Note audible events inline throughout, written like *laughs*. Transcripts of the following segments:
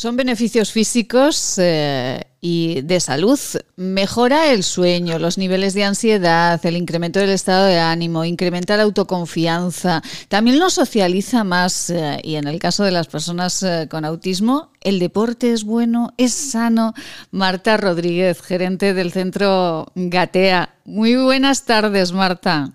Son beneficios físicos eh, y de salud. Mejora el sueño, los niveles de ansiedad, el incremento del estado de ánimo, incrementa la autoconfianza. También lo socializa más eh, y en el caso de las personas eh, con autismo, el deporte es bueno, es sano. Marta Rodríguez, gerente del centro Gatea. Muy buenas tardes, Marta.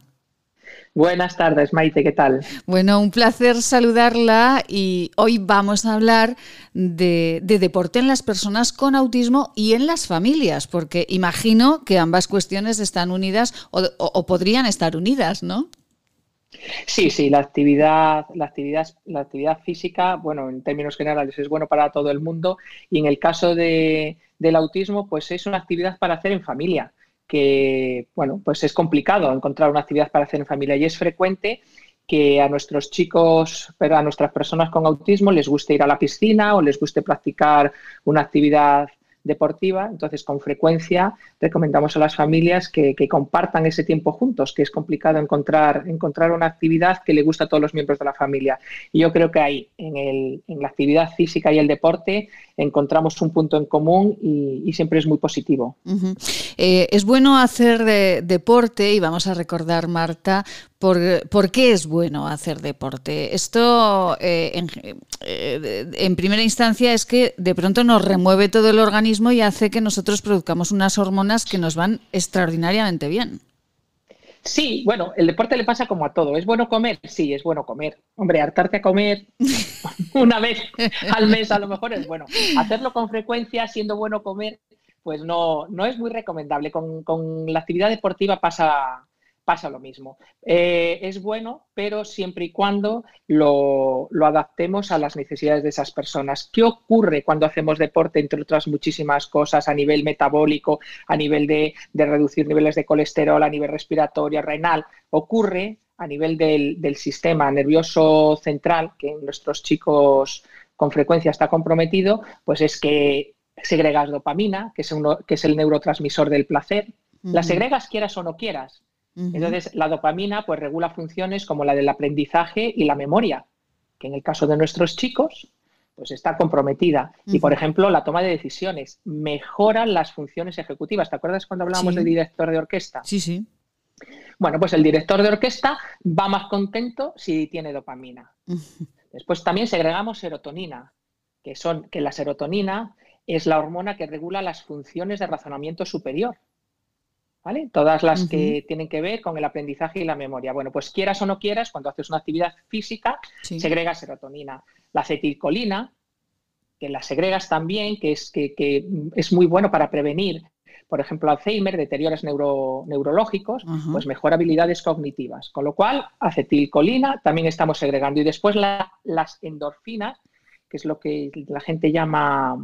Buenas tardes, Maite, ¿qué tal? Bueno, un placer saludarla y hoy vamos a hablar de, deporte en las personas con autismo y en las familias, porque imagino que ambas cuestiones están unidas o, podrían estar unidas, ¿no? Sí, sí, la actividad, la actividad, la actividad física, bueno, en términos generales es bueno para todo el mundo y en el caso de, del autismo, pues es una actividad para hacer en familia que, bueno, pues es complicado encontrar una actividad para hacer en familia. Y es frecuente que a nuestros chicos, pero a nuestras personas con autismo les guste ir a la piscina o les guste practicar una actividad deportiva. Entonces, con frecuencia recomendamos a las familias que, compartan ese tiempo juntos, que es complicado encontrar, encontrar una actividad que le gusta a todos los miembros de la familia. Y yo creo que ahí, en, el, en la actividad física y el deporte, encontramos un punto en común y, siempre es muy positivo. Eh, es bueno hacer deporte y vamos a recordar, Marta, por, qué es bueno hacer deporte. Esto, eh, en, eh, en, primera instancia, es que de pronto nos remueve todo el organismo y hace que nosotros produzcamos unas hormonas que nos van extraordinariamente bien. Sí, bueno, el deporte le pasa como a todo. ¿Es bueno comer? Sí, es bueno comer. Hombre, hartarte a comer *laughs* una vez al mes a lo mejor es bueno. Hacerlo con frecuencia, siendo bueno comer, pues no, no es muy recomendable. Con la actividad deportiva pasa, pasa lo mismo. Eh, es bueno, pero siempre y cuando lo, adaptemos a las necesidades de esas personas. ¿Qué ocurre cuando hacemos deporte, entre otras muchísimas cosas, a nivel metabólico, a nivel de, reducir niveles de colesterol, a nivel respiratorio, renal? Ocurre a nivel del, sistema nervioso central, que en nuestros chicos con frecuencia está comprometido, pues es que segregas dopamina, que es, uno, que es el neurotransmisor del placer. La segregas quieras o no quieras, entonces, la dopamina pues regula funciones como la del aprendizaje y la memoria, que en el caso de nuestros chicos pues está comprometida. Y, por ejemplo, la toma de decisiones mejora las funciones ejecutivas. ¿Te acuerdas cuando hablábamos de director de orquesta? Sí, sí. Bueno, pues el director de orquesta va más contento si tiene dopamina. Después también segregamos serotonina, que son que la serotonina es la hormona que regula las funciones de razonamiento superior. Todas las que tienen que ver con el aprendizaje y la memoria. Bueno, pues quieras o no quieras, cuando haces una actividad física, segrega serotonina. La acetilcolina, que la segregas también, que es, que, es muy bueno para prevenir, por ejemplo, Alzheimer, deterioros neurológicos, pues mejor habilidades cognitivas. Con lo cual, acetilcolina también estamos segregando. Y después las endorfinas, que es lo que la gente llama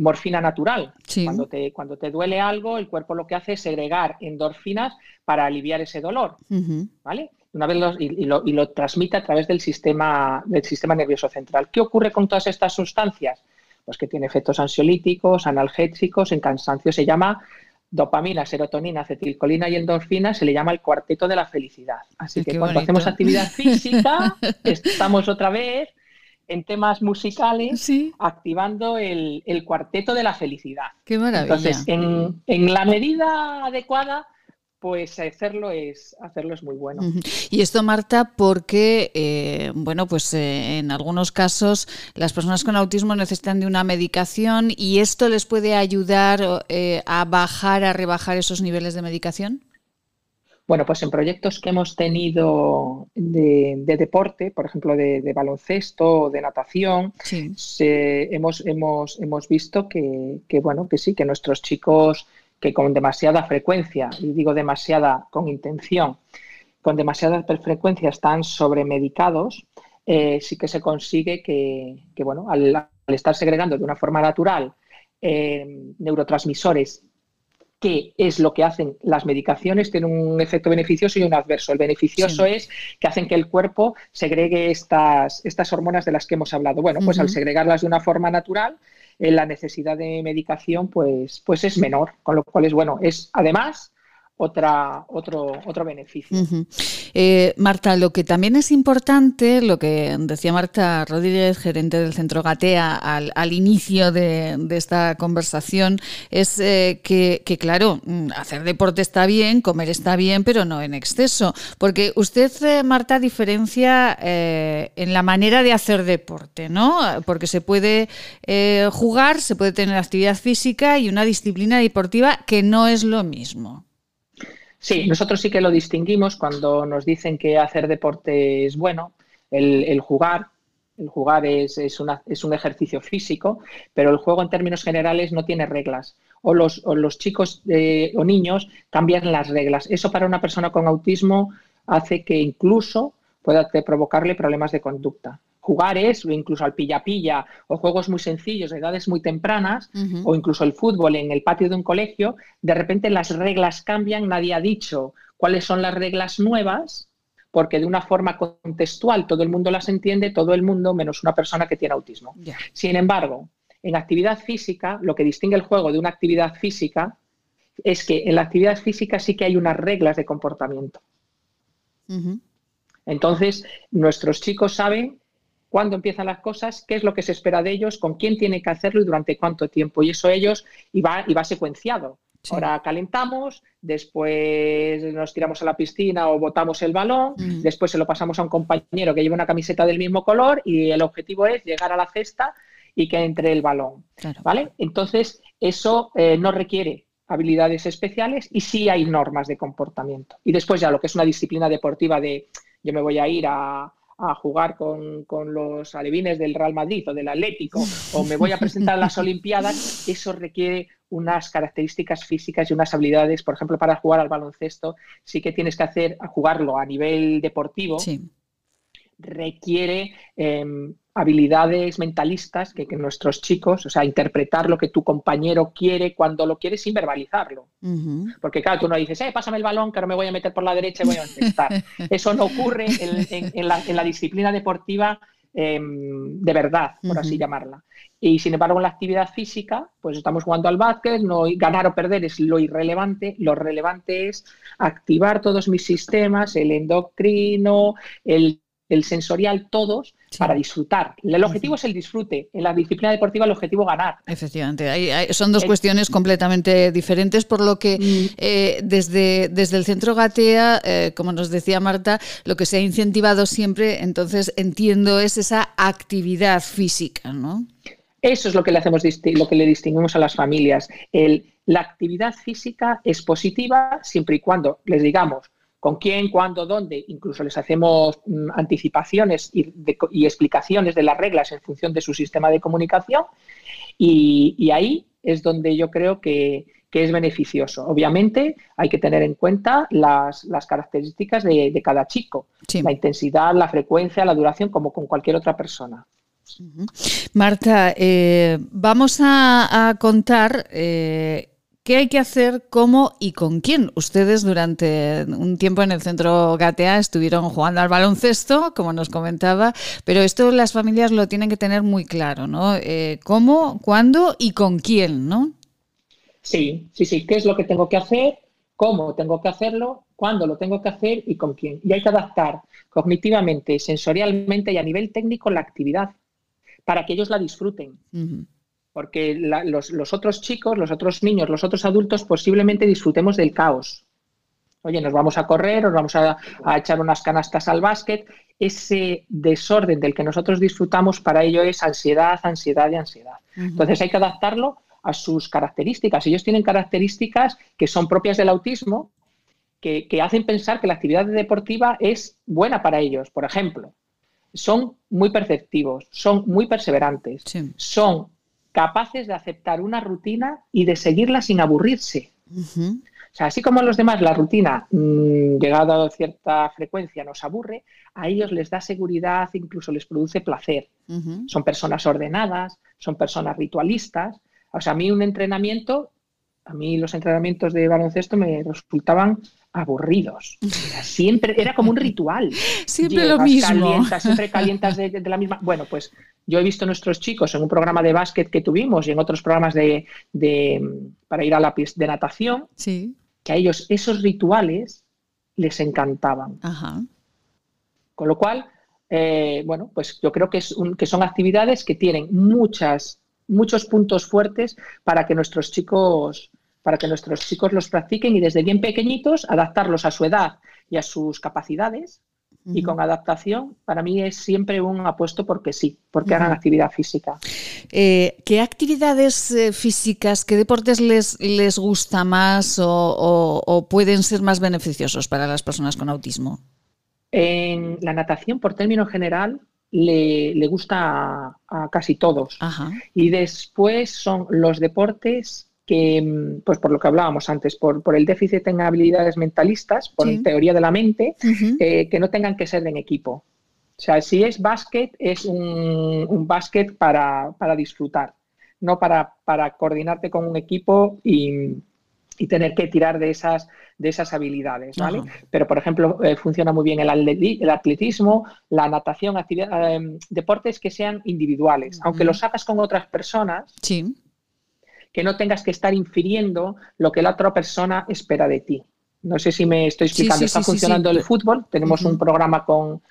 morfina natural. Cuando, te, cuando te duele algo, el cuerpo lo que hace es segregar endorfinas para aliviar ese dolor. ¿Vale? Una vez y, lo, transmite a través del sistema, del sistema nervioso central. ¿Qué ocurre con todas estas sustancias? Pues que tiene efectos ansiolíticos, analgésicos, en cansancio se llama dopamina, serotonina, acetilcolina y endorfina, se le llama el cuarteto de la felicidad. Así que cuando hacemos actividad física, *laughs* estamos otra vez en temas musicales, activando el, cuarteto de la felicidad. Qué maravilla. Entonces, en, la medida adecuada, pues hacerlo es, hacerlo es muy bueno. Y esto, Marta, porque, eh, bueno, pues eh, en algunos casos las personas con autismo necesitan de una medicación y esto les puede ayudar eh, a bajar, a rebajar esos niveles de medicación. Bueno, pues en proyectos que hemos tenido de, deporte, por ejemplo, de, baloncesto o de natación, hemos, hemos, hemos visto que, bueno, que sí, que nuestros chicos que con demasiada frecuencia, y digo demasiada con intención, con demasiada frecuencia están sobremedicados, eh, sí que se consigue que, bueno, al, estar segregando de una forma natural eh, neurotransmisores qué es lo que hacen las medicaciones, tienen un efecto beneficioso y un adverso. El beneficioso es que hacen que el cuerpo segregue estas, estas hormonas de las que hemos hablado. Bueno, pues al segregarlas de una forma natural, eh, la necesidad de medicación pues, pues es menor, con lo cual es bueno. Es además otra, otro, otro beneficio. Eh, Marta, lo que también es importante, lo que decía Marta Rodríguez, gerente del Centro Gatea, al, inicio de, esta conversación, es eh, que, claro, mm, hacer deporte está bien, comer está bien, pero no en exceso. Porque usted, eh, Marta, diferencia en la manera de hacer deporte, ¿no? Porque se puede jugar, se puede tener actividad física y una disciplina deportiva que no es lo mismo. Sí, nosotros sí que lo distinguimos cuando nos dicen que hacer deporte es bueno, el, jugar, el jugar es, es, un ejercicio físico, pero el juego en términos generales no tiene reglas. O los, los chicos eh, o niños cambian las reglas. Eso para una persona con autismo hace que incluso pueda provocarle problemas de conducta jugares o incluso al pilla-pilla o juegos muy sencillos de edades muy tempranas o incluso el fútbol en el patio de un colegio, de repente las reglas cambian, nadie ha dicho cuáles son las reglas nuevas, porque de una forma contextual todo el mundo las entiende, todo el mundo menos una persona que tiene autismo. Sin embargo, en actividad física, lo que distingue el juego de una actividad física es que en la actividad física sí que hay unas reglas de comportamiento. Entonces, nuestros chicos saben cuándo empiezan las cosas, qué es lo que se espera de ellos, con quién tienen que hacerlo y durante cuánto tiempo. Y eso ellos, y va, y va secuenciado. Ahora calentamos, después nos tiramos a la piscina o botamos el balón, mm. después se lo pasamos a un compañero que lleva una camiseta del mismo color y el objetivo es llegar a la cesta y que entre el balón. ¿vale? Entonces, eso eh, no requiere habilidades especiales y sí hay normas de comportamiento. Y después ya lo que es una disciplina deportiva de yo me voy a ir a, a jugar con, los alevines del Real Madrid o del Atlético o me voy a presentar a las *laughs* Olimpiadas, eso requiere unas características físicas y unas habilidades, por ejemplo, para jugar al baloncesto, sí que tienes que hacer, a jugarlo a nivel deportivo, requiere em, habilidades mentalistas que, nuestros chicos, o sea, interpretar lo que tu compañero quiere cuando lo quiere sin verbalizarlo. Porque claro, tú no dices, eh, pásame el balón, que ahora me voy a meter por la derecha y voy a intentar. *laughs* Eso no ocurre en, la, disciplina deportiva em, de verdad, por así llamarla. Y sin embargo, en la actividad física, pues estamos jugando al básquet, no, ganar o perder es lo irrelevante, lo relevante es activar todos mis sistemas, el endocrino, el el sensorial, todos, para disfrutar. El objetivo es el disfrute. En la disciplina deportiva el objetivo es ganar. Efectivamente, son dos cuestiones completamente diferentes, por lo que mm. eh, desde, desde el Centro Gatea, eh, como nos decía Marta, lo que se ha incentivado siempre, entonces entiendo, es esa actividad física, ¿no? Eso es lo que le hacemos lo que le distinguimos a las familias. El, la actividad física es positiva siempre y cuando les digamos con quién, cuándo, dónde. Incluso les hacemos mm, anticipaciones y, explicaciones de las reglas en función de su sistema de comunicación. Y, ahí es donde yo creo que, es beneficioso. Obviamente hay que tener en cuenta las, características de, cada chico, la intensidad, la frecuencia, la duración, como con cualquier otra persona. Marta, eh, vamos a, contar eh, ¿Qué hay que hacer, cómo y con quién? Ustedes durante un tiempo en el centro Gatea estuvieron jugando al baloncesto, como nos comentaba, pero esto las familias lo tienen que tener muy claro, ¿no? Eh, ¿Cómo, cuándo y con quién, no? Sí, sí, sí. ¿Qué es lo que tengo que hacer? ¿Cómo tengo que hacerlo? ¿Cuándo lo tengo que hacer? ¿Y con quién? Y hay que adaptar cognitivamente, sensorialmente y a nivel técnico la actividad para que ellos la disfruten porque los, otros chicos, los otros niños, los otros adultos posiblemente disfrutemos del caos. Oye, nos vamos a correr, nos vamos a, echar unas canastas al básquet. Ese desorden del que nosotros disfrutamos para ello es ansiedad, ansiedad y ansiedad. Entonces hay que adaptarlo a sus características. Ellos tienen características que son propias del autismo, que, hacen pensar que la actividad deportiva es buena para ellos. Por ejemplo, son muy perceptivos, son muy perseverantes, son capaces de aceptar una rutina y de seguirla sin aburrirse. O sea, así como a los demás la rutina, mm, llegada a cierta frecuencia, nos aburre, a ellos les da seguridad, incluso les produce placer. Son personas ordenadas, son personas ritualistas. O sea, a mí un entrenamiento a mí los entrenamientos de baloncesto me resultaban aburridos. siempre era como un ritual. *laughs* siempre lo mismo. siempre calientas de, la misma. Bueno, pues yo he visto a nuestros chicos en un programa de básquet que tuvimos y en otros programas de, para ir a la pista de natación, sí. que a ellos esos rituales les encantaban. Con lo cual, eh, bueno, pues yo creo que, es que son actividades que tienen muchas, muchos puntos fuertes para que nuestros chicos para que nuestros chicos los practiquen y desde bien pequeñitos adaptarlos a su edad y a sus capacidades. Y con adaptación, para mí es siempre un apuesto porque sí, porque hagan actividad física. Eh, ¿Qué actividades eh, físicas, qué deportes les, les gusta más o, pueden ser más beneficiosos para las personas con autismo? En la natación, por término general, le, gusta a, casi todos. Y después son los deportes que, pues por lo que hablábamos antes, por, por el déficit en habilidades mentalistas, por teoría de la mente, eh, que no tengan que ser en equipo. O sea, si es básquet, es un, un básquet para, para, disfrutar, no para, para, coordinarte con un equipo y, y, tener que tirar de esas, de esas habilidades, ¿vale? Pero, por ejemplo, eh, funciona muy bien el, atletismo, la natación, eh, deportes que sean individuales. Aunque los hagas con otras personas, sí que no tengas que estar infiriendo lo que la otra persona espera de ti. No sé si me estoy explicando. Está funcionando el fútbol. Tenemos un programa con,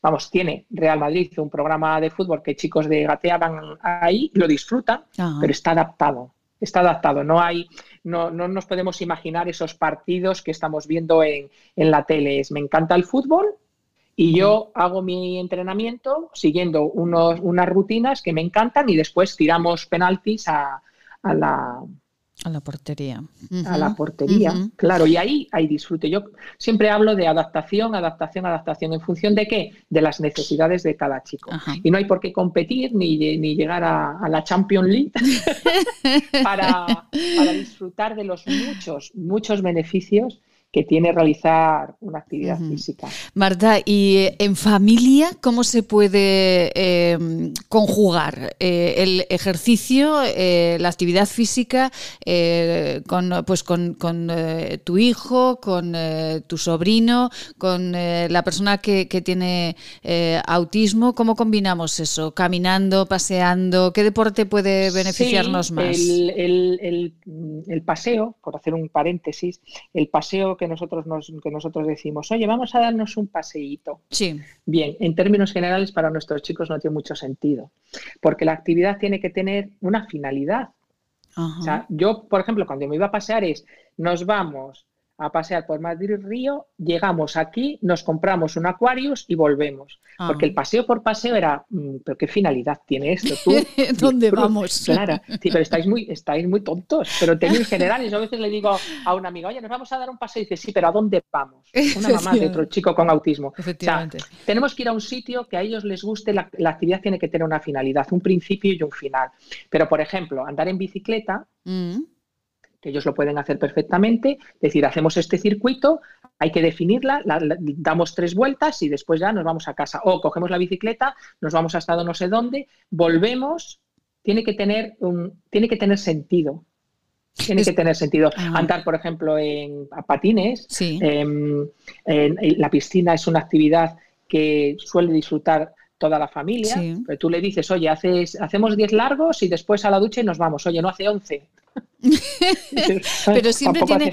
vamos, tiene Real Madrid un programa de fútbol que chicos de Gatea van ahí, lo disfrutan, pero está adaptado. Está adaptado. No hay, no, no nos podemos imaginar esos partidos que estamos viendo en, en la tele. me encanta el fútbol, y yo hago mi entrenamiento siguiendo unos, unas rutinas que me encantan y después tiramos penaltis a, a la, a la portería. A la portería, claro, y ahí hay disfrute. Yo siempre hablo de adaptación, adaptación, adaptación. ¿En función de qué? De las necesidades de cada chico. Y no hay por qué competir ni, ni llegar a, la Champions League *laughs* para, para disfrutar de los muchos, muchos beneficios que tiene realizar una actividad física. Marta, ¿y eh, en familia cómo se puede em, conjugar eh, el ejercicio, eh, la actividad física con, pues con, tu hijo, con tu sobrino, con la persona que, tiene autismo? ¿Cómo combinamos eso? ¿Caminando, paseando? ¿Qué deporte puede beneficiarnos más? El, el paseo, por hacer un paréntesis, el paseo que nosotros, nos, que nosotros decimos, oye, vamos a darnos un paseíto. Sí. Bien, en términos generales para nuestros chicos no tiene mucho sentido, porque la actividad tiene que tener una finalidad. O sea, yo, por ejemplo, cuando me iba a pasear es, nos vamos a pasear por Madrid Río, llegamos aquí, nos compramos un Aquarius y volvemos. Ah. Porque el paseo por paseo era, mm, pero qué finalidad tiene esto, tú. *laughs* ¿Dónde vamos? Claro, sí, pero estáis muy, estáis muy tontos. Pero en términos generales, yo a veces le digo a una amiga, oye, nos vamos a dar un paseo y dice, sí, pero ¿a dónde vamos? Una mamá de otro chico con autismo. Efectivamente. tenemos que ir a un sitio que a ellos les guste, la, actividad tiene que tener una finalidad, un principio y un final. Pero, por ejemplo, andar en bicicleta. Mm ellos lo pueden hacer perfectamente, es decir, hacemos este circuito, hay que definirla, damos tres vueltas y después ya nos vamos a casa. O cogemos la bicicleta, nos vamos hasta no sé dónde, volvemos, tiene que tener, un, tiene que tener sentido. Tiene que tener sentido. Ah. Andar, por ejemplo, en patines, em, en, la piscina es una actividad que suele disfrutar toda la familia. Pero tú le dices, oye, haces, hacemos 10 largos y después a la ducha y nos vamos. Oye, no hace 11. Pero siempre tiene,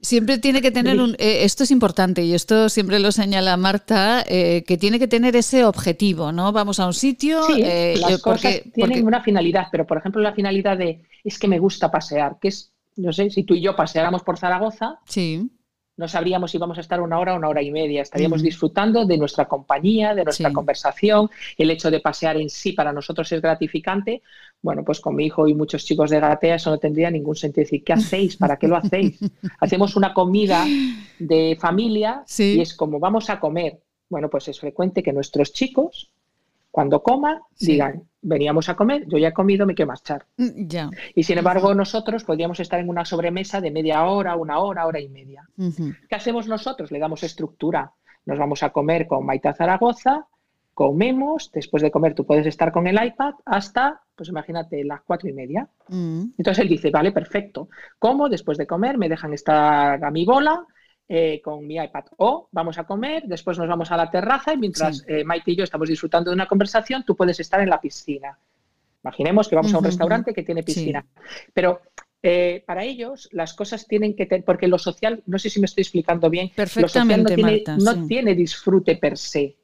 siempre, tiene que tener un... Eh, esto es importante y esto siempre lo señala Marta, eh, que tiene que tener ese objetivo, ¿no? Vamos a un sitio... Eh, las cosas tienen una finalidad, pero por ejemplo la finalidad de es que me gusta pasear, que es, no sé, si tú y yo paseáramos por Zaragoza... Sí no sabríamos si vamos a estar una hora o una hora y media. Estaríamos disfrutando de nuestra compañía, de nuestra conversación. El hecho de pasear en sí para nosotros es gratificante. Bueno, pues con mi hijo y muchos chicos de Gatea eso no tendría ningún sentido. Decir, ¿qué hacéis? ¿Para qué lo hacéis? *laughs* Hacemos una comida de familia y es como vamos a comer. Bueno, pues es frecuente que nuestros chicos cuando coman, digan, veníamos a comer, yo ya he comido, me quiero marchar. Mm, y sin embargo, nosotros podríamos estar en una sobremesa de media hora, una hora, hora y media. ¿Qué hacemos nosotros? Le damos estructura. Nos vamos a comer con Maita Zaragoza, comemos, después de comer tú puedes estar con el iPad hasta, pues imagínate, las cuatro y media. Mm. Entonces él dice, vale, perfecto. Como después de comer me dejan estar a mi bola eh, con mi iPad. O vamos a comer, después nos vamos a la terraza y mientras eh, Maite y yo estamos disfrutando de una conversación, tú puedes estar en la piscina. Imaginemos que vamos a un restaurante que tiene piscina. Pero eh, para ellos las cosas tienen que tener, porque lo social, no sé si me estoy explicando bien, Perfectamente, lo social no, tiene, disfrute per se.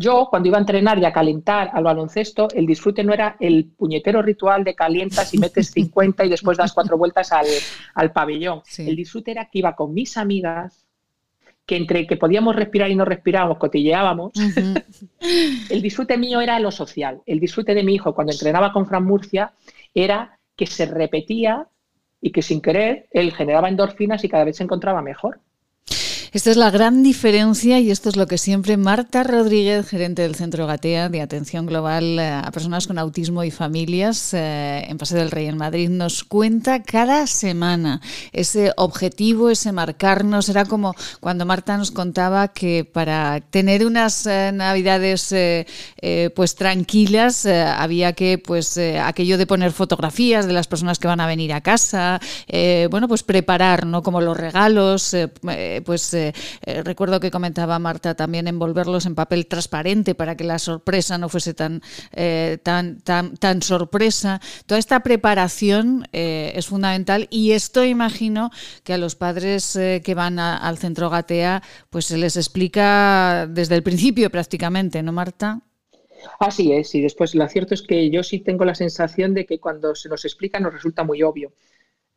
Yo, cuando iba a entrenar y a calentar al baloncesto, el disfrute no era el puñetero ritual de calientas y metes *laughs* 50 y después das cuatro vueltas al, pabellón. El disfrute era que iba con mis amigas, que entre que podíamos respirar y no respirábamos, cotilleábamos. el disfrute mío era lo social. El disfrute de mi hijo cuando entrenaba con Fran Murcia era que se repetía y que sin querer él generaba endorfinas y cada vez se encontraba mejor. Esta es la gran diferencia y esto es lo que siempre Marta Rodríguez, gerente del Centro Gatea de Atención Global eh, a Personas con Autismo y Familias eh, en Paseo del Rey en Madrid, nos cuenta cada semana. Ese objetivo, ese marcarnos, era como cuando Marta nos contaba que para tener unas eh, navidades pues tranquilas había que pues aquello de poner fotografías de las personas que van a venir a casa, bueno pues preparar, ¿no? Como los regalos, pues eh, recuerdo que comentaba Marta también envolverlos en papel transparente para que la sorpresa no fuese tan, eh, tan, tan, tan sorpresa. Toda esta preparación eh, es fundamental y esto imagino que a los padres que van al centro Gatea pues se les explica desde el principio prácticamente, ¿no, Marta? Así es, y después lo cierto es que yo sí tengo la sensación de que cuando se nos explica nos resulta muy obvio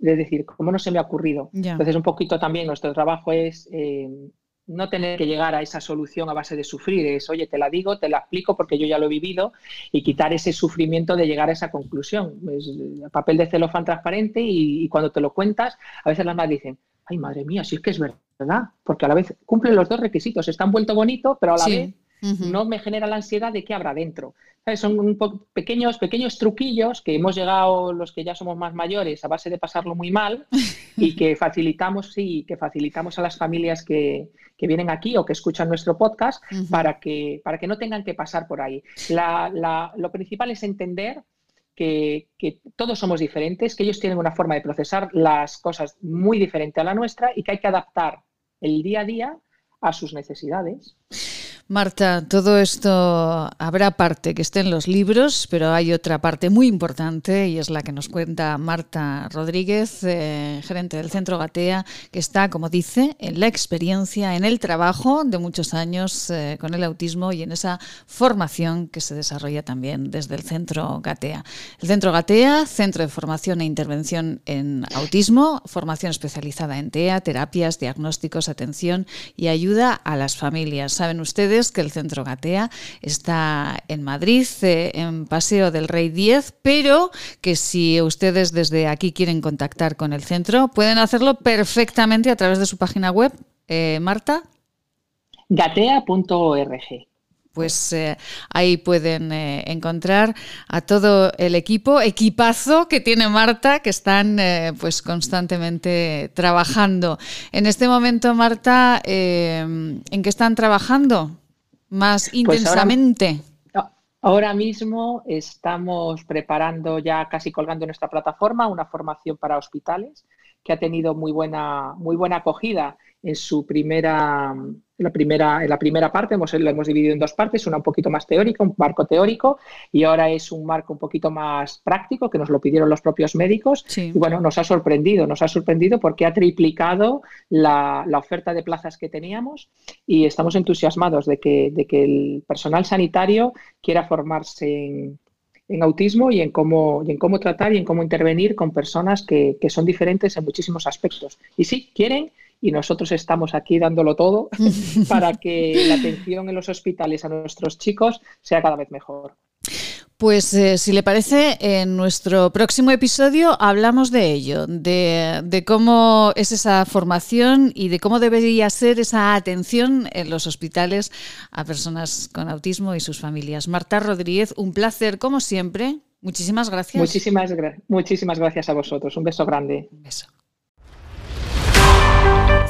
de decir, ¿cómo no se me ha ocurrido? Entonces, un poquito también nuestro trabajo es eh, no tener que llegar a esa solución a base de sufrir, es, oye, te la digo, te la explico porque yo ya lo he vivido y quitar ese sufrimiento de llegar a esa conclusión. Es papel de celofán transparente y, cuando te lo cuentas, a veces las madres dicen, ay, madre mía, si es que es verdad, porque a la vez cumplen los dos requisitos, está vuelto bonito, pero a la vez no me genera la ansiedad de qué habrá dentro. Son pequeños, pequeños truquillos que hemos llegado los que ya somos más mayores a base de pasarlo muy mal y que *laughs* facilitamos, sí, que facilitamos a las familias que, vienen aquí o que escuchan nuestro podcast para, que, para que no tengan que pasar por ahí. lo principal es entender que, que, todos somos diferentes, que ellos tienen una forma de procesar las cosas muy diferente a la nuestra y que hay que adaptar el día a día a sus necesidades. Marta, todo esto habrá parte que esté en los libros, pero hay otra parte muy importante y es la que nos cuenta Marta Rodríguez, eh, gerente del Centro Gatea, que está, como dice, en la experiencia, en el trabajo de muchos años eh, con el autismo y en esa formación que se desarrolla también desde el Centro Gatea. El Centro Gatea, Centro de Formación e Intervención en Autismo, formación especializada en TEA, terapias, diagnósticos, atención y ayuda a las familias. Saben ustedes que el Centro Gatea está en Madrid, eh, en Paseo del Rey 10, pero que si ustedes desde aquí quieren contactar con el centro, pueden hacerlo perfectamente a través de su página web. Eh, Marta. Gatea.org pues eh, ahí pueden encontrar a todo el equipo, equipazo que tiene Marta, que están pues constantemente trabajando. En este momento, Marta, ¿en qué están trabajando? Más pues intensamente? ahora, mismo estamos preparando ya casi colgando nuestra plataforma una formación para hospitales que ha tenido muy buena, muy buena acogida en su primera la primera, en la primera parte hemos, lo hemos dividido en dos partes, una un poquito más teórica, un marco teórico, y ahora es un marco un poquito más práctico, que nos lo pidieron los propios médicos. Y bueno, nos ha sorprendido, nos ha sorprendido porque ha triplicado la, oferta de plazas que teníamos y estamos entusiasmados de que, de que el personal sanitario quiera formarse en, autismo y en cómo y en cómo tratar y en cómo intervenir con personas que, que, son diferentes en muchísimos aspectos. Y sí, quieren y nosotros estamos aquí dándolo todo *laughs* para que la atención en los hospitales a nuestros chicos sea cada vez mejor. Pues eh, si le parece, en nuestro próximo episodio hablamos de ello, de, cómo es esa formación y de cómo debería ser esa atención en los hospitales a personas con autismo y sus familias. Marta Rodríguez, un placer como siempre. Muchísimas gracias. Muchísimas, muchísimas gracias a vosotros. Un beso grande. Un beso.